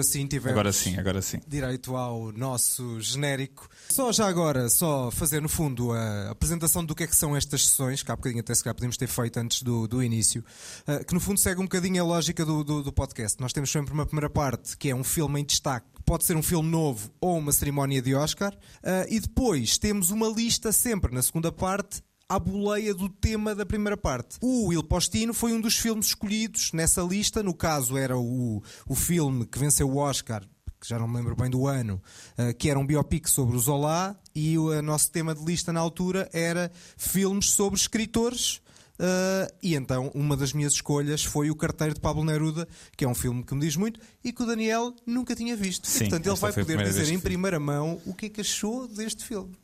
Ora, agora sim tivemos Agora sim, agora sim. direito ao nosso genérico. Só já agora, só fazer no fundo a apresentação do que é que são estas sessões, que há bocadinho até se calhar podíamos ter feito antes do, do início, eh, que no fundo segue um bocadinho a lógica do, do, do podcast. Nós temos sempre uma primeira parte que é um filme em destaque, pode ser um filme novo ou uma cerimónia de Oscar, eh, e depois temos uma lista sempre na segunda parte à boleia do tema da primeira parte. O Il Postino foi um dos filmes escolhidos nessa lista, no caso era o, o filme que venceu o Oscar, que já não me lembro bem do ano, uh, que era um biopic sobre o Zola, e o nosso tema de lista na altura era filmes sobre escritores. Uh, e então uma das minhas escolhas foi o Carteiro de Pablo Neruda, que é um filme que me diz muito e que o Daniel nunca tinha visto. Sim, e portanto ele vai poder dizer em primeira mão o que é que achou deste filme.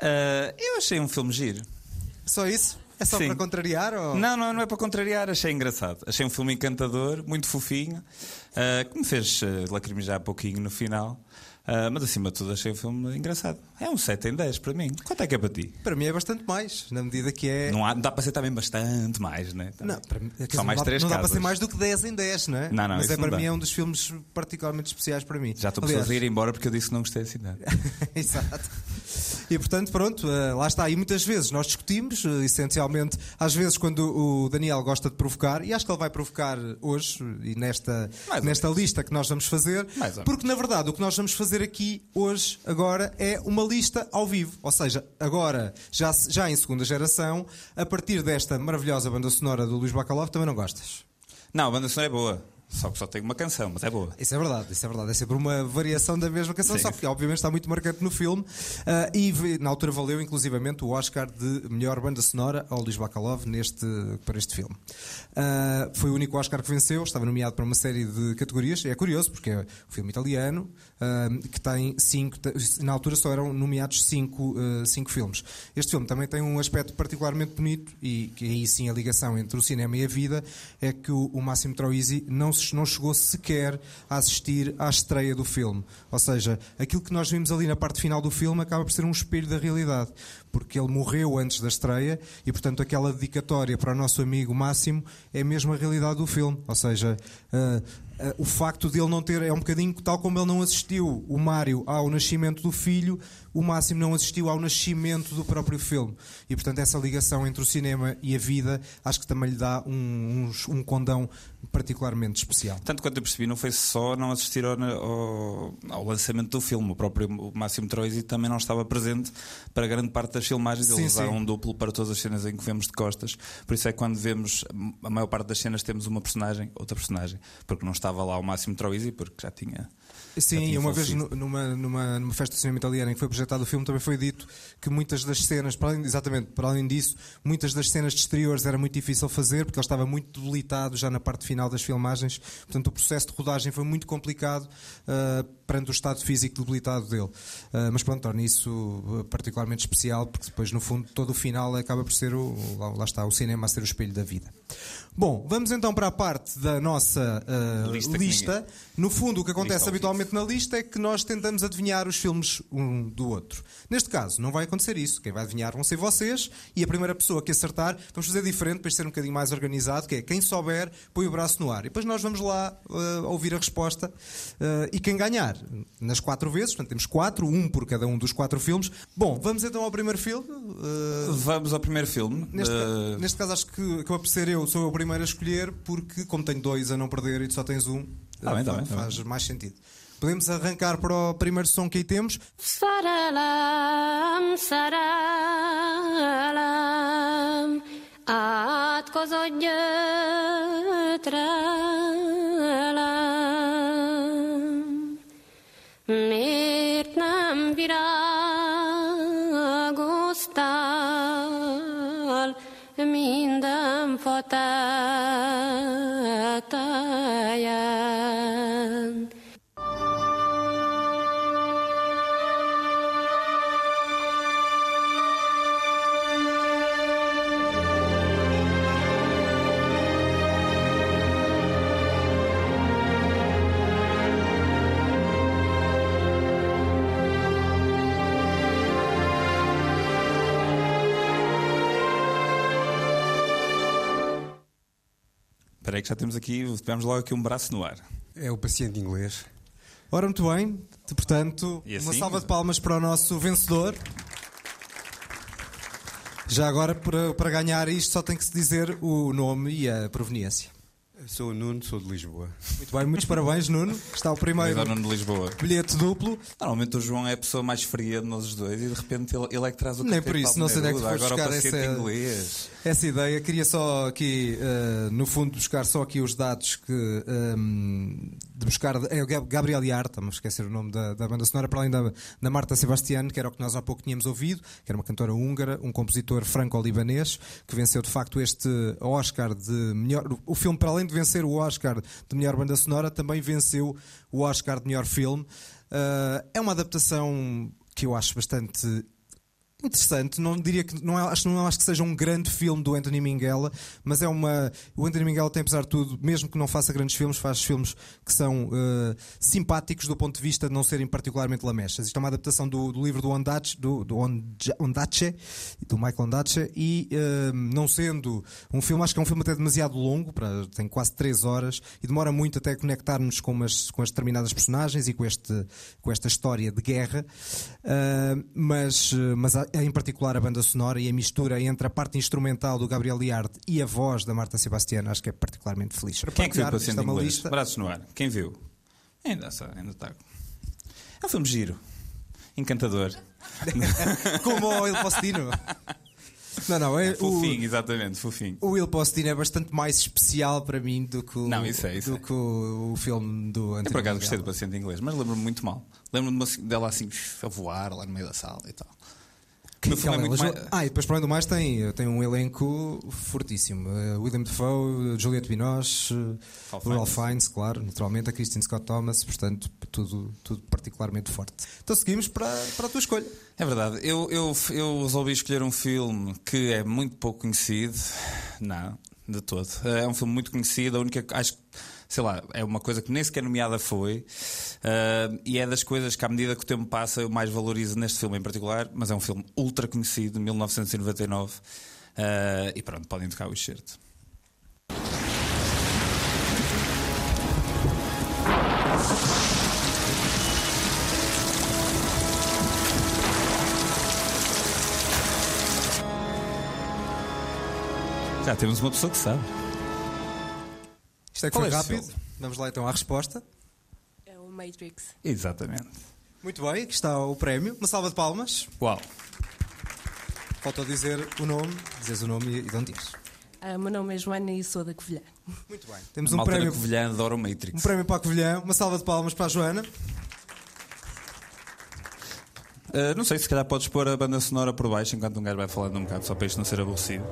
Ah, eu achei um filme giro. Só isso? É só Sim. para contrariar? Ou... Não, não, não é para contrariar, achei engraçado. Achei um filme encantador, muito fofinho, ah, que me fez ah, lacrimejar um pouquinho no final. Ah, mas acima de tudo achei o filme engraçado. É um 7 em 10 para mim. Quanto é que é para ti? Para mim é bastante mais, na medida que é. Não, há, dá para ser também bastante mais, né? Não, para mim, dizer, Só mais não, dá, três não dá para ser mais do que 10 em 10, não é? Não, não, Mas é não para mim é um dos filmes particularmente especiais para mim. Já estou Aliás, a ir embora porque eu disse que não gostei assim nada. Exato. E portanto, pronto, eh, lá está. E muitas vezes nós discutimos, eh, essencialmente, às vezes quando o Daniel gosta de provocar, e acho que ele vai provocar hoje e nesta, Mais nesta lista que nós vamos fazer, porque na verdade o que nós vamos fazer aqui hoje, agora, é uma lista ao vivo. Ou seja, agora, já, já em segunda geração, a partir desta maravilhosa banda sonora do Luís Bacalov, também não gostas. Não, a banda sonora é boa. Só que só tem uma canção, mas é boa. Isso é verdade, isso é verdade. É sempre uma variação da mesma canção, Sim. só que obviamente está muito marcante no filme. Ah, e na altura valeu inclusivamente o Oscar de melhor banda sonora ao Luís Bacalov neste, para este filme. Ah, foi o único Oscar que venceu, estava nomeado para uma série de categorias. É curioso, porque é um filme italiano ah, que tem cinco. Na altura só eram nomeados cinco, cinco filmes. Este filme também tem um aspecto particularmente bonito e que aí sim a ligação entre o cinema e a vida é que o, o Máximo Troisi não, se- não chegou sequer a assistir à estreia do filme. Ou seja, aquilo que nós vimos ali na parte final do filme acaba por ser um espelho da realidade, porque ele morreu antes da estreia e, portanto, aquela dedicatória para o nosso amigo Máximo é mesmo a realidade do filme. Ou seja, ah, ah, o facto de ele não ter, é um bocadinho tal como ele não assistiu o Mário ao nascimento do filho, o Máximo não assistiu ao nascimento do próprio filme. E, portanto, essa ligação entre o cinema e a vida acho que também lhe dá um, um, um condão particularmente especial. Tanto quanto eu percebi, não foi só não assistir ao, ao- ao lançamento do filme. O próprio Máximo Troisi também não estava presente para grande parte das filmagens. Sim, Eles usaram um duplo para todas as cenas em que vemos de costas. Por isso é que quando vemos a maior parte das cenas temos uma personagem, outra personagem. Porque não estava lá o Máximo Troisi, porque já tinha. Sim, uma vez numa, numa, numa festa de cinema italiana em que foi projetado o filme, também foi dito que muitas das cenas, para além, exatamente, para além disso, muitas das cenas de exteriores era muito difícil fazer porque ele estava muito debilitado já na parte final das filmagens. Portanto, o processo de rodagem foi muito complicado ah, perante o estado físico debilitado dele. Ah, mas pronto, torna isso ah, particularmente especial porque depois, no fundo, todo o final acaba por ser o, lá, lá está, o cinema a ser o espelho da vida. Bom, vamos então para a parte da nossa ah, Lista lista. No fundo, o que acontece Lista habitualmente na lista é que nós tentamos adivinhar os filmes um do outro. Neste caso, não vai acontecer isso. Quem vai adivinhar vão ser vocês e a primeira pessoa que acertar, vamos fazer diferente para ser um bocadinho mais organizado, que é quem souber, põe o braço no ar. E depois nós vamos lá uh, ouvir a resposta uh, e quem ganhar, nas quatro vezes, portanto temos quatro, um por cada um dos quatro filmes. Bom, vamos então ao primeiro filme. Uh, Vamos ao primeiro filme. Neste, Uh, neste caso, acho que acaba por ser eu, sou eu o primeiro a escolher, porque como tenho dois a não perder e tu só tens um, Tá bem, tá bem, tá faz mais sentido. Podemos arrancar para o primeiro som que aí temos. Szerelem, szerelem, átkozott Espera aí que já temos aqui, tivemos logo aqui um braço no ar. É o paciente inglês. Ora, muito bem. Portanto, E uma assim? salva de palmas para o nosso vencedor. Já agora, para, para ganhar isto, só tem que se dizer o nome e a proveniência. Sou o Nuno, sou de Lisboa. Muito bem, muitos parabéns, Nuno. Está o primeiro Nuno de Lisboa. bilhete duplo. Normalmente o João é a pessoa mais fria de nós dois e de repente ele, ele é que traz o Nem por isso, não sei onde é que Agora buscar o paciente essa- inglês. Essa ideia. Queria só aqui, eh, no fundo, buscar só aqui os dados que. ehm, de buscar. É o Gab- Gabriel Iar, estamos a esquecer o nome da, da banda sonora, para além da, da Marta Sebastian, que era o que nós há pouco tínhamos ouvido, que era uma cantora húngara, um compositor franco-libanês, que venceu de facto este Oscar de melhor. O filme, para além de vencer o Oscar de melhor banda sonora, também venceu o Oscar de melhor filme. Eh, é uma adaptação que eu acho bastante interessante. Não diria que não é- acho, não acho que seja um grande filme do Anthony Minghella, mas é uma. O Anthony Minghella tem, apesar de tudo, mesmo que não faça grandes filmes, faz filmes que são eh, simpáticos do ponto de vista de não serem particularmente lamechas. Isto é uma adaptação do, do livro do Ondaatje, do, do do Michael Ondaatje, e eh, não sendo um filme, acho que é um filme até demasiado longo, para, tem quase 3 horas, e demora muito até conectar-nos com, umas- com as determinadas personagens e com, este, com esta história de guerra. Ah, mas, mas em particular a banda sonora e a mistura entre a parte instrumental do Gabriel Liard e a voz da Marta Sebastiana acho que é particularmente feliz. Para Quem é que viu o paciente é inglês? lista. Braços no ar. Quem viu? Ainda está, ainda está. É um filme giro. Encantador. Como o Il Postino. Não, não, é, o, Fofinho, exatamente, fofinho. o Will Postino é bastante mais especial para mim do que o, Não, isso é, isso do é. que o, o filme do Eu Anthony por acaso gostei do paciente inglês, mas lembro-me muito mal. Lembro-me dela assim a voar lá no meio da sala e tal. Filme é muito mais- Ah, e depois, para além do mais, tem, tem um elenco fortíssimo. Eh, William Defoe, Juliette Binoche, Ralph. Fiennes, claro, naturalmente, a Christine Scott Thomas, portanto, tudo, tudo particularmente forte. Então seguimos para, para a tua escolha. É verdade. Eu, eu, eu resolvi escolher um filme que é muito pouco conhecido. Não, de todo. É um filme muito conhecido. A única. Acho que, sei lá, é uma coisa que nem sequer nomeada foi. Ah, e é das coisas que, à medida que o tempo passa, eu mais valorizo neste filme em particular. Mas é um filme ultra conhecido, de 1999. Ah, e pronto, podem tocar o excerto. Já temos uma pessoa que sabe. Isto é que Qual foi é rápido. filme? Vamos lá então à resposta. É o Matrix. Exatamente. Muito bem, aqui está o prémio. Uma salva de palmas. Uau. Faltou dizer o nome, dizes o nome e de onde és. Ah, meu nome é Joana e sou da Covilhã. Muito bem. Temos A um prémio, Covilhã adora o Matrix. um prémio para a Covilhã. Uma salva de palmas para a Joana. Uh, não sei, se calhar podes pôr a banda sonora por baixo enquanto um gajo vai falando um bocado, só para isto não ser aborrecido.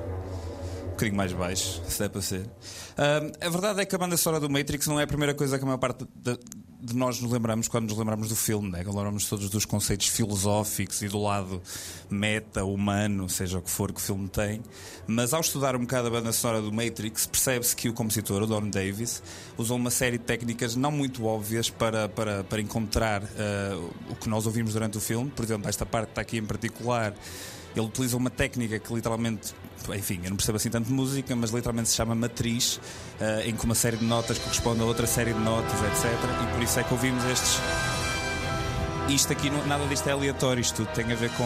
Bocadinho mais baixo, se der para ser. Uh, a verdade é que a banda sonora do Matrix não é a primeira coisa que a maior parte de, de nós nos lembramos quando nos lembramos do filme, né? lembramos todos dos conceitos filosóficos e do lado meta, humano, seja o que for que o filme tem. Mas ao estudar um bocado a banda sonora do Matrix, percebe-se que o compositor, o Don Davis, usou uma série de técnicas não muito óbvias para, para, para encontrar uh, o que nós ouvimos durante o filme. Por exemplo, esta parte que está aqui em particular. Ele utiliza uma técnica que literalmente, enfim, eu não percebo assim tanto música, mas literalmente se chama matriz, eh, em que uma série de notas corresponde a outra série de notas, etc. E por isso é que ouvimos estes. Isto aqui, não- nada disto é aleatório, isto tudo tem a ver com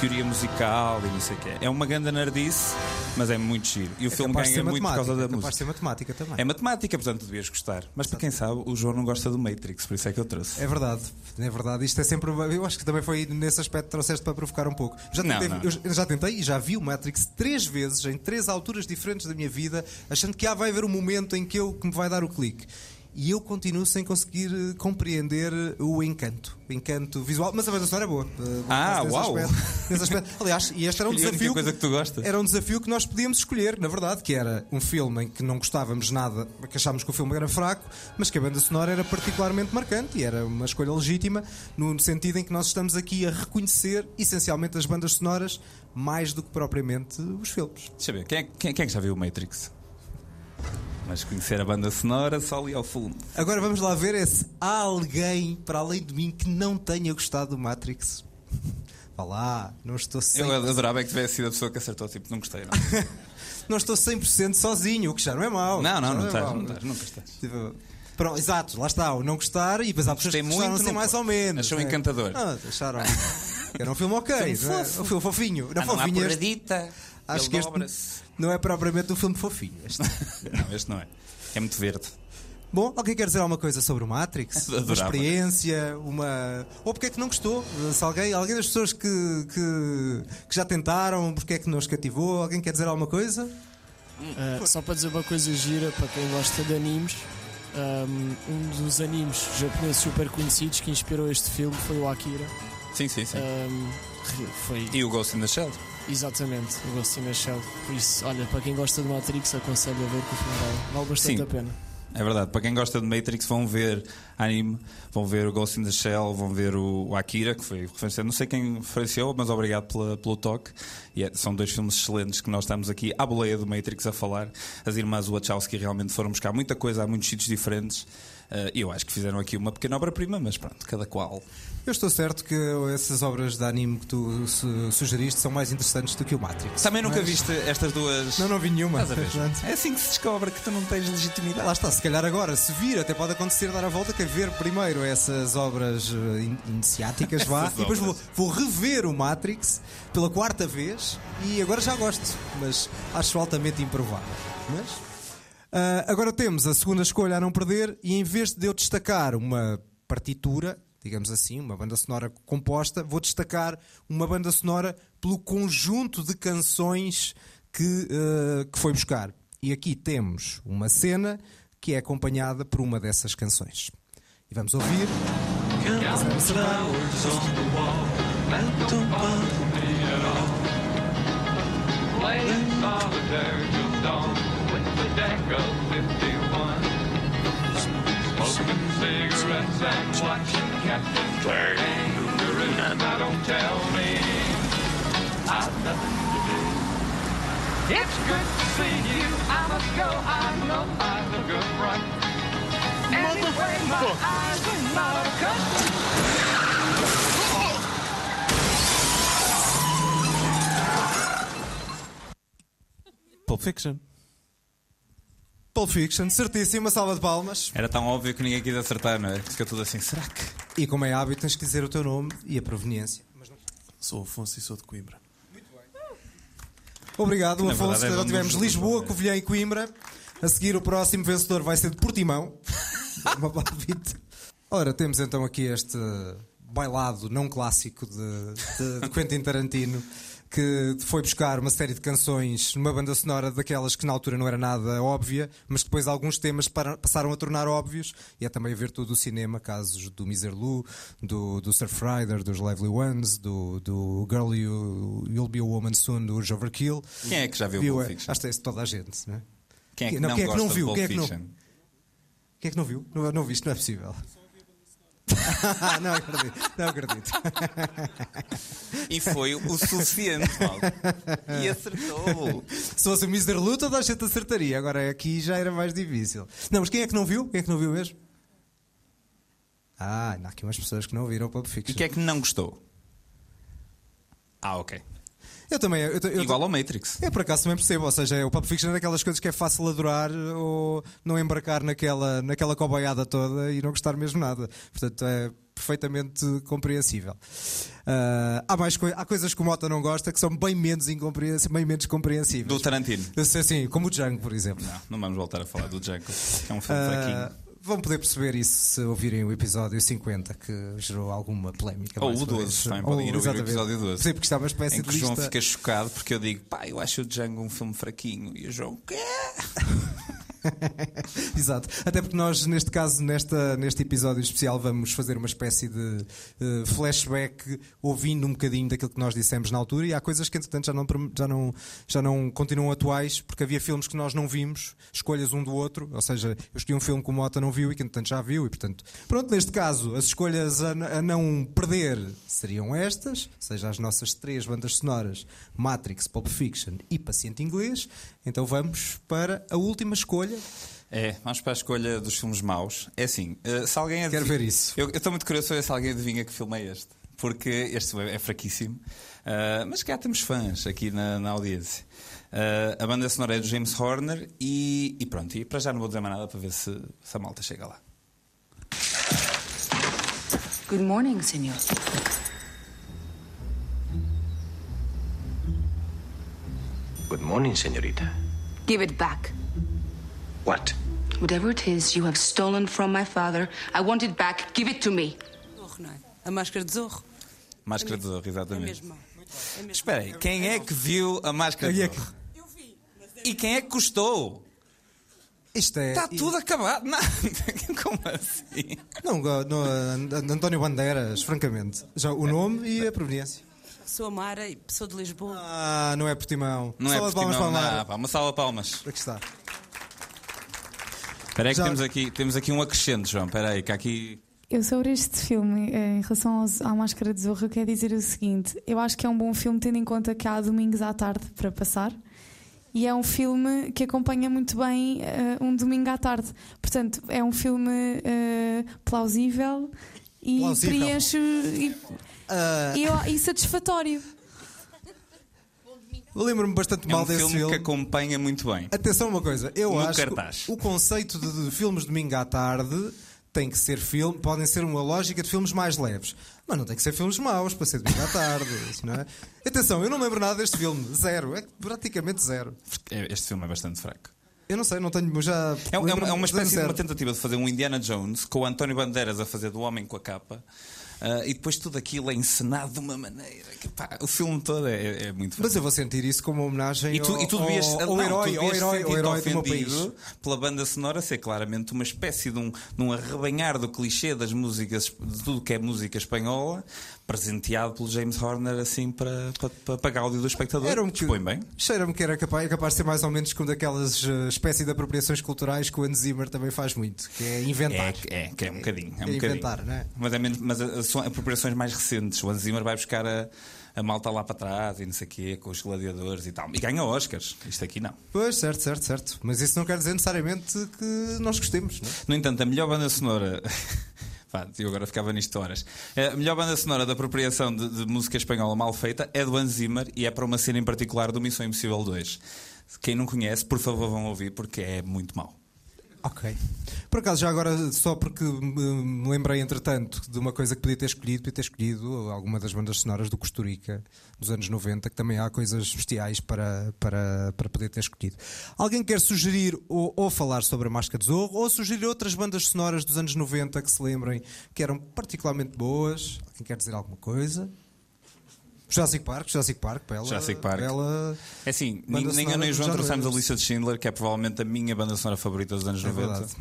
teoria musical e não sei o quê. É uma grande nerdice, mas é muito giro. E o filme capaz de ganha ser muito por causa da é música. ser matemática também. É matemática, portanto devias gostar. Mas para quem sabe, o João não gosta do Matrix, por isso é que eu trouxe. É verdade, é verdade. Isto é sempre. Eu acho que também foi nesse aspecto que trouxeste para provocar um pouco. Já Não, tentei, não. Eu já tentei e já vi o Matrix três vezes, em três alturas diferentes da minha vida, achando que ah, vai haver um momento em que, eu, que me vai dar o clique. E eu continuo sem conseguir eh, compreender o encanto. O encanto visual. Mas a banda sonora é boa. eh, Ah, nesse uau! aspecto. Nesse aspecto. Aliás, e este era um desafio. coisa que tu gostas? Era um desafio que nós podíamos escolher, na verdade, que era um filme em que não gostávamos nada, que achávamos que o filme era fraco, mas que a banda sonora era particularmente marcante e era uma escolha legítima, no sentido em que nós estamos aqui a reconhecer essencialmente as bandas sonoras mais do que propriamente os filmes. Deixa eu ver, quem é, quem, quem é que já viu o Matrix? Mas conhecer a banda sonora só ali ao fundo. Agora vamos lá ver é se há alguém para além de mim que não tenha gostado do Matrix. Vá lá, não estou 100%, Eu adorava é que tivesse sido a pessoa que acertou, tipo, não gostei. Não, não estou 100 sozinho, o que já não é mau. não, não, Já não é estás, mau. não estás, nunca estás. Tipo, Pronto, exato, lá está, o não gostar e depois há pessoas que gostaram muito, assim não- mais ou menos. achou né? encantador. Ah, acharam. Era um filme ok, Filme não é? fofo. um filme fofinho. Não Ah, não porradita. Acho que este não é propriamente um filme fofinho. Este. Não, este não é. É muito verde. Bom, alguém quer dizer alguma coisa sobre o Matrix? Uma Adorava. experiência, uma. Ou porque é que não gostou? Se alguém, alguém das pessoas que, que, que já tentaram, porque é que não os cativou? Alguém quer dizer alguma coisa? Uh, só para dizer uma coisa gira para quem gosta de animes, um, um dos animes japoneses super conhecidos que inspirou este filme foi o Akira. Sim, sim, sim. Um, foi E o Ghost in the Shell. exatamente o Ghost in the Shell. Por isso, olha, para quem gosta de Matrix, aconselho a ver que o filme vale, vale bastante Sim. a pena. É verdade, para quem gosta de Matrix, vão ver anime, vão ver o Ghost in the Shell, vão ver o, Akira, que foi referenciado. Não sei quem referenciou, mas obrigado pela- pelo toque. E é- são dois filmes excelentes que nós estamos aqui à boleia do Matrix a falar. As irmãs Wachowski realmente foram buscar muita coisa a muitos sítios diferentes. Eh, eu acho que fizeram aqui uma pequena obra-prima, mas pronto, cada qual. Eu estou certo que essas obras de anime que tu su- sugeriste são mais interessantes do que o Matrix. Também nunca Mas- viste estas duas. Não, não vi nenhuma. É assim que se descobre que tu não tens legitimidade. Lá está, se calhar agora, se vir, até pode acontecer dar a volta, que é ver primeiro essas obras eh, in- iniciáticas, vá, e depois vou, vou rever o Matrix pela quarta vez e agora já gosto, mas acho altamente improvável. Mas ah, agora temos a segunda escolha a não perder, e em vez de eu destacar uma partitura, digamos assim, uma banda sonora composta, vou destacar uma banda sonora pelo conjunto de canções que, ah, que foi buscar. E aqui temos uma cena que é acompanhada por uma dessas canções. E vamos ouvir. Playing solitaire till dawn with the deck of 51. Smoking cigarettes and watching Captain Kangaroo. Now don't tell me I've nothing to do. It's good to see you. I must go. I know I look good front. Anyway, my eyes are not accustomed. Pulp Fiction. Pulp Fiction, certíssima, salva de palmas. Era tão óbvio que ninguém quis acertar, não é? Fica tudo assim, será que. E como é hábito, tens que dizer o teu nome e a proveniência. Sou Afonso e sou de Coimbra. Obrigado, Na Afonso. verdade é tivemos Lisboa, Covilhã e Coimbra. A seguir, o próximo vencedor vai ser de Portimão. Uma palpite. Ora, temos então aqui este bailado não clássico de, de- de Quentin Tarantino que foi buscar uma série de canções numa banda sonora daquelas que na altura não era nada óbvia, mas que depois alguns temas passaram a tornar óbvios e é também a ver todo o cinema, casos do Miserlou, do, do Surf Rider, dos Lively Ones, do, do Girl You, You'll Be a Woman Soon, do Urge Overkill. Quem é que já viu Viu, Pulp é, Fiction? Acho que é toda a gente, não é? Quem é que Não, não, quem é que não viu? Quem é que não-? Quem é que não viu? Não, não viste, não é possível. não acredito, não acredito. E foi o suficiente, Paulo. E acertou. Se fosse o Mr. Lu, toda a gente acertaria. Agora aqui já era mais difícil. Não, mas quem é que não viu? Quem é que não viu mesmo? Ah, ainda há aqui umas pessoas que não viram o Pulp E Fiction. quem é que não gostou? Ah, ok. Eu também. Eu, eu, Igual ao Matrix. Eu por acaso também percebo, ou seja, o Pulp Fiction é daquelas coisas que é fácil adorar ou não embarcar naquela, naquela cobaiada toda e não gostar mesmo nada. Portanto, é perfeitamente compreensível. Ah, há, mais coi- há coisas que o Mota não gosta que são bem menos, bem menos compreensíveis. Do Tarantino. Assim, como o Django, por exemplo. Não, não vamos voltar a falar do Django. que É um filme Ah, fraquinho. Vão poder perceber isso se ouvirem o episódio 50, que gerou alguma polémica. Ou o uma 12, vez. também podem ir ouvir o episódio 12. Sim, porque está uma espécie Em que de o João lista. fica chocado porque eu digo, pá, eu acho o Django um filme fraquinho. E o João, quê? Exato. Até porque nós, neste caso, nesta, neste episódio especial, vamos fazer uma espécie de eh, flashback ouvindo um bocadinho daquilo que nós dissemos na altura e há coisas que, entretanto, já não, já não, já não continuam atuais porque havia filmes que nós não vimos, escolhas um do outro. Ou seja, eu escolhi um filme que o Mota não viu e que, entretanto, já viu. E, portanto, pronto, neste caso, as escolhas a, a não perder seriam estas, ou seja, as nossas três bandas sonoras: Matrix, Pulp Fiction e Paciente Inglês. Então vamos para a última escolha. É, vamos para a escolha dos filmes maus. É assim, eh, se alguém Quero adivinha- ver isso. Eu estou muito curioso para ver se alguém adivinha que filme é este. Porque este é fraquíssimo. Ah, mas cá temos fãs aqui na, na audiência. Ah, a banda sonora é do James Horner e, e pronto. E para já não vou dizer mais nada para ver se, se a malta chega lá. Good morning, senor. Morning, señorita. Give it back. What? Whatever it is you have stolen from my father, I want it back. Give it to me. A máscara de zorro. Máscara de zorro, É exatamente. É mesmo Espera aí, quem é que viu a máscara de zorro? E quem é que custou? Isto é. Está tudo acabado. Não. Como assim? Não, no, António Bandeiras, francamente. Já o nome e a proveniência. Sou a Mara e sou de Lisboa. Ah, não é Portimão. Não é Salva palmas Portimão, para a não, Mara. pá, uma salva de palmas. Aqui está. Espera aí que Já- temos aqui, temos aqui um acrescento, João. Espera aí, que há aqui... Eu sobre este filme, eh, em relação aos- à Máscara de Zorro, eu quero dizer o seguinte: eu acho que é um bom filme, tendo em conta que há domingos à tarde para passar. E é um filme que acompanha muito bem eh, um domingo à tarde. Portanto, é um filme eh, plausível e Plausível. preenche e, e, e satisfatório. eu Lembro-me bastante É mal um desse filme, filme. que acompanha muito bem. Atenção uma coisa, eu No acho cartaz. que o conceito de, de filmes de domingo à tarde tem que ser filme, podem ser uma lógica de filmes mais leves, mas não tem que ser filmes maus para ser domingo à tarde, não é? Atenção, eu não lembro nada deste filme, zero, é praticamente zero. É, Este filme é bastante fraco. Eu não sei, não tenho já. É, é uma, é uma espécie de uma tentativa de fazer um Indiana Jones com o António Bandeiras a fazer do homem com a capa. ah, e depois tudo aquilo é encenado de uma maneira que pá, o filme todo é, é muito Mas eu vou sentir isso como uma homenagem E tu, ao, e tu devias, ao, ao não, herói, tu ao herói, ao herói do meu país. ofendido pela banda sonora ser claramente uma espécie de um, de um arrebanhar do clichê das músicas, de tudo que é música espanhola, presenteado pelo James Horner assim para, para, para, para gáudio do espectador. Era um que- bem. Cheira-me que era capaz, é capaz de ser mais ou menos como daquelas eh, espécie de apropriações culturais que o Hans Zimmer também faz muito, que é inventar. É, é, que é um bocadinho. É, É um bocadinho. inventar, não é? Mas, é menos, mas eh, são apropriações mais recentes. O Hans Zimmer vai buscar a, a malta lá para trás e não sei o quê, com os gladiadores e tal. E ganha Oscars. Isto aqui não. Pois, certo, certo, certo. Mas isso não quer dizer necessariamente que nós gostemos, não é? No entanto, a melhor banda sonora. Eu agora ficava nisto horas. A melhor banda sonora da apropriação de, de música espanhola mal feita é do Hans Zimmer e é para uma cena em particular do Missão Impossível 2. Quem não conhece, por favor, vão ouvir porque é muito mau. Ok. Por acaso, já agora, só porque me lembrei, entretanto, de uma coisa que podia ter escolhido, podia ter escolhido alguma das bandas sonoras do Costa Rica dos anos 90, que também há coisas bestiais para, para, para poder ter escolhido. Alguém quer sugerir ou, ou falar sobre a Máscara de Zorro, ou sugerir outras bandas sonoras dos anos 90 que se lembrem que eram particularmente boas? Alguém quer dizer alguma coisa? Jurassic Park, Jurassic Park, bela. Jurassic Park. bela É assim, nem, nem eu nem o João trouxemos a 90. lista de Schindler, que é provavelmente a minha banda sonora favorita dos anos É 90. verdade.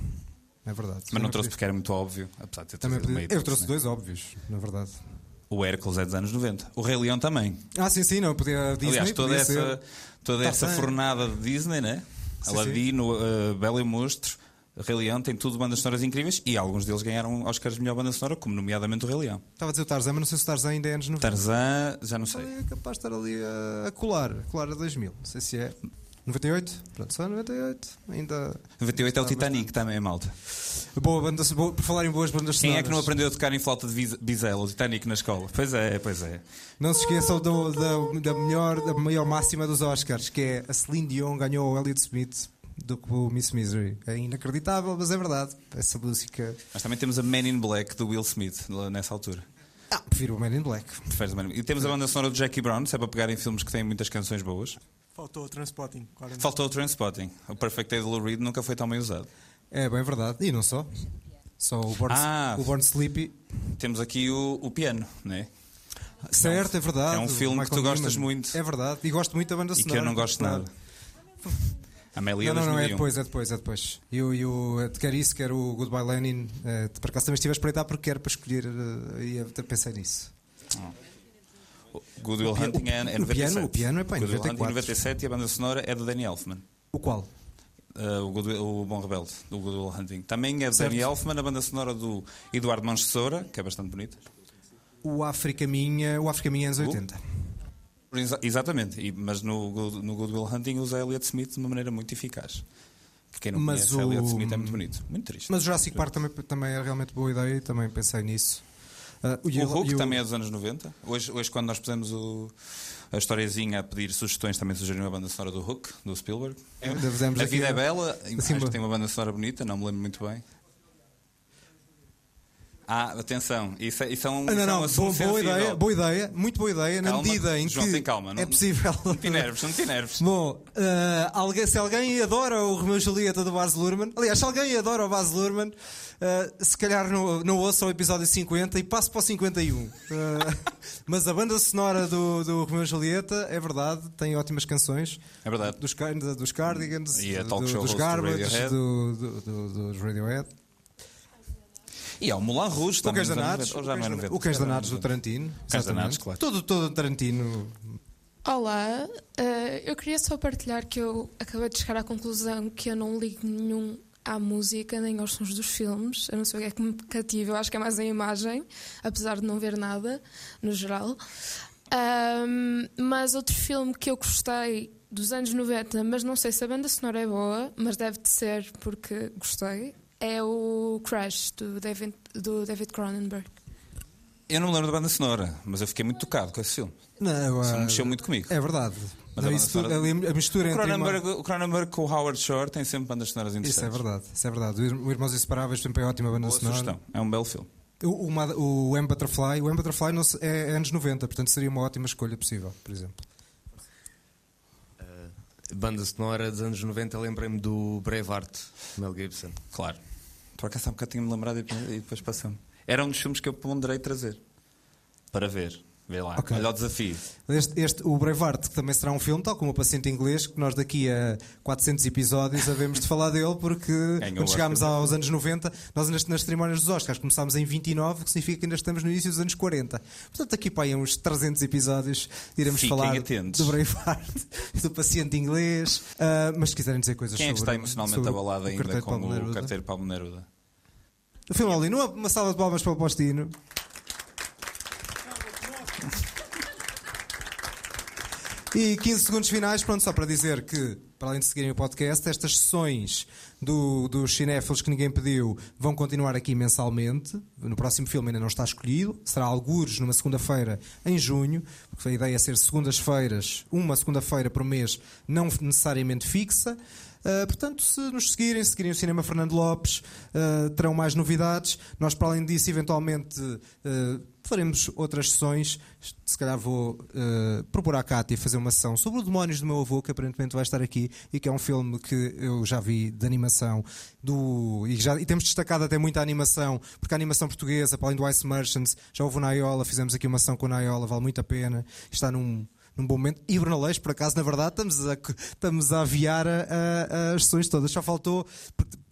É verdade. Mas não Também trouxe porque era muito óbvio, apesar de ter Também podia- Eu trouxe né? dois óbvios, na verdade. O Hércules é dos anos 90. O Rei Leão também. Ah, sim, sim, não podia Disney. Aliás, toda podia essa, ser. toda essa fornada de Disney, né? Sim, Aladino, uh, Bela e o Monstro, Rei Leão, tem tudo bandas sonoras incríveis e alguns deles ganharam Oscars de melhor banda sonora, como nomeadamente o Rei Leão. Estava a dizer o Tarzan, mas não sei se o Tarzan ainda é anos 90. Tarzan, já não sei. É capaz de estar ali a, a colar, a colar a 2000. Não sei se é 98. Pronto, só 98. Ainda. 98 é o Titanic também, malta. Boa banda, boa, por falar em boas bandas Quem sonoras. é que não aprendeu a tocar em flauta de bisela, o Titanic na escola? Pois é, pois é. Não se esqueçam do- da, da, melhor, da maior máxima dos Oscars, que é a Celine Dion ganhou o Elliot Smith do que o Miss Misery. É inacreditável, mas é verdade. Essa música. Mas também temos a Man in Black do Will Smith nessa altura. Ah, prefiro o Man in Black. Preferes o Man in- E temos a banda sonora do Jackie Brown, se é para pegar em filmes que têm muitas canções boas. Faltou o Transpotting, claramente. Faltou o Transpotting. O Perfect Day do Lou Reed nunca foi tão bem usado. É bem verdade. E não só. Só o Born, Ah. o Born Sleepy. Temos aqui o, o piano, né? Certo, é verdade. É um filme que tu Michael gostas muito. É verdade. E gosto muito da banda E sonora. que eu não gosto claro. Amélia Não, não, não, é 2001. depois, é depois, é depois. E o, e o, quer isso, quer o Goodbye Lenin. eh, por acaso também estive a espreitar porque quero para escolher eh, e até pensei nisso. O Good Will O Hunting é, é o 97. piano- o piano é pá, Good Will Hunting 94. 97 e a banda sonora é do Danny Elfman. O qual? Uh, o, Good o Bom Rebelde, do Good Will Hunting. Também é do Certo. Danny Elfman, a banda sonora do Eduardo Tesoura, que é bastante bonita. O África Minha, o África Minha anos 80. Exa- exatamente, E- mas no, Good- no Good Will Hunting usa Elliot Smith de uma maneira muito eficaz. Que quem não Mas conhece o- Elliot Smith é muito bonito. Muito triste. Mas o Jurassic Park também, também é realmente boa ideia e também pensei nisso. Ah, O e Hulk o- também é dos anos 90. Hoje, hoje quando nós pusemos o, a historiazinha a pedir sugestões, também sugeriram a banda sonora do Hulk, do Spielberg. É, a Vida é Bela, assim, tem uma banda sonora bonita, não me lembro muito bem. Ah, atenção, isso é, isso é um, Ah, não, isso é um não, boa, boa ideia, boa ideia, muito boa ideia, na Calma, medida em João, que tem calma, não- é possível. Não te nervos, não te nervos. Bom, eh, alguém, se alguém adora o Romeu Julieta do Baz Luhrmann, aliás, se alguém adora o Baz Luhrmann, eh, se calhar não, não ouça o episódio 50 e passe para o 51. Eh, mas a banda sonora do, do Romeu Julieta, é verdade, tem ótimas canções. É verdade. Dos, dos Cardigans, do- dos Garbage, do- do- dos Radiohead. E há o Moulin Rouge O também. Cães nos anos Danados, 90, ou já não é 90, o Cães é Danados do 90. Tarantino. Cães. Danados, claro. Todo, todo Tarantino. Olá, eh, eu queria só partilhar que eu acabei de chegar à conclusão que eu não ligo nenhum à música nem aos sons dos filmes. Eu não sei o que é que me cativa, eu acho que é mais a imagem, apesar de não ver nada no geral. Ahm, mas outro filme que eu gostei dos anos 90, mas não sei se a banda sonora é boa, mas deve de ser porque gostei, é o Crash do David, do David Cronenberg. Eu não me lembro da banda sonora, mas eu fiquei muito tocado com esse filme. Não, Isso eh, mexeu muito comigo. É verdade. Mas a Não, banda isso sonora- a mistura o entre. uma- Cronenberg, o Cronenberg com o Howard Shore tem sempre bandas sonoras Isso é interessantes. verdade, isso é verdade. O Irmãos Inseparáveis sempre é ótima banda Boa sonora. sugestão. É um belo filme. O, o, o M Butterfly, o M Butterfly é, é anos 90, portanto seria uma ótima escolha possível, por exemplo. Banda sonora dos anos 90, lembrei-me do Braveheart, Mel Gibson. Claro. Por acaso há um bocado tinha-me lembrado e depois- e depois passou-me. Era um dos filmes que eu ponderei trazer. Para ver. Vê lá. Ok. Olha o desafio. Este, este- o Braveheart, que também será um filme, tal como o Paciente Inglês, que nós daqui a 400 episódios havemos de falar dele, porque Ganhou quando chegámos aos anos 90, nós nas, nas cerimónias dos Oscars começámos em 29, que significa que ainda estamos no início dos anos 40. Portanto, daqui para aí uns 300 episódios iremos Fiquem falar atentos. do Braveheart, do Paciente Inglês. Ah, mas se quiserem dizer coisas Quem é sobre está emocionalmente abalado ainda com o carteiro Pablo Neruda? O filme ali, uma, uma sala de palmas para o Postino. E 15 segundos finais, pronto, só para dizer que, para além de seguirem o podcast, estas sessões do, dos cinéfilos que ninguém pediu vão continuar aqui mensalmente. No próximo filme ainda não está escolhido, será algures numa segunda-feira em junho, porque a ideia é ser segundas-feiras, uma segunda-feira por mês, não necessariamente fixa. Uh, portanto, se nos seguirem, seguirem o Cinema Fernando Lopes, uh, terão mais novidades. Nós, para além disso, eventualmente uh, faremos outras sessões. Se calhar vou propor à Cátia fazer uma sessão sobre o Demónios do meu avô, que aparentemente vai estar aqui e que é um filme que eu já vi de animação. Do, e, já, e temos destacado até muito a animação, porque a animação portuguesa, para além do Ice Merchants, já houve o Naiola, fizemos aqui uma sessão com o Naiola, vale muito a pena. Está num num bom momento. E Bruno Leix, por acaso, na verdade, estamos a, estamos a aviar a, a, as sessões todas. Só faltou,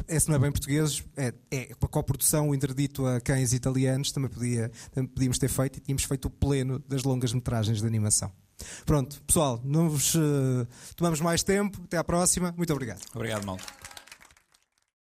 esse não é bem português, é, é a coprodução, interdito a cães italianos, também, podia, também podíamos ter feito e tínhamos feito o pleno das longas metragens de animação. Pronto, pessoal, não vos uh, tomamos mais tempo. Até à próxima. Muito obrigado. Obrigado, Malta.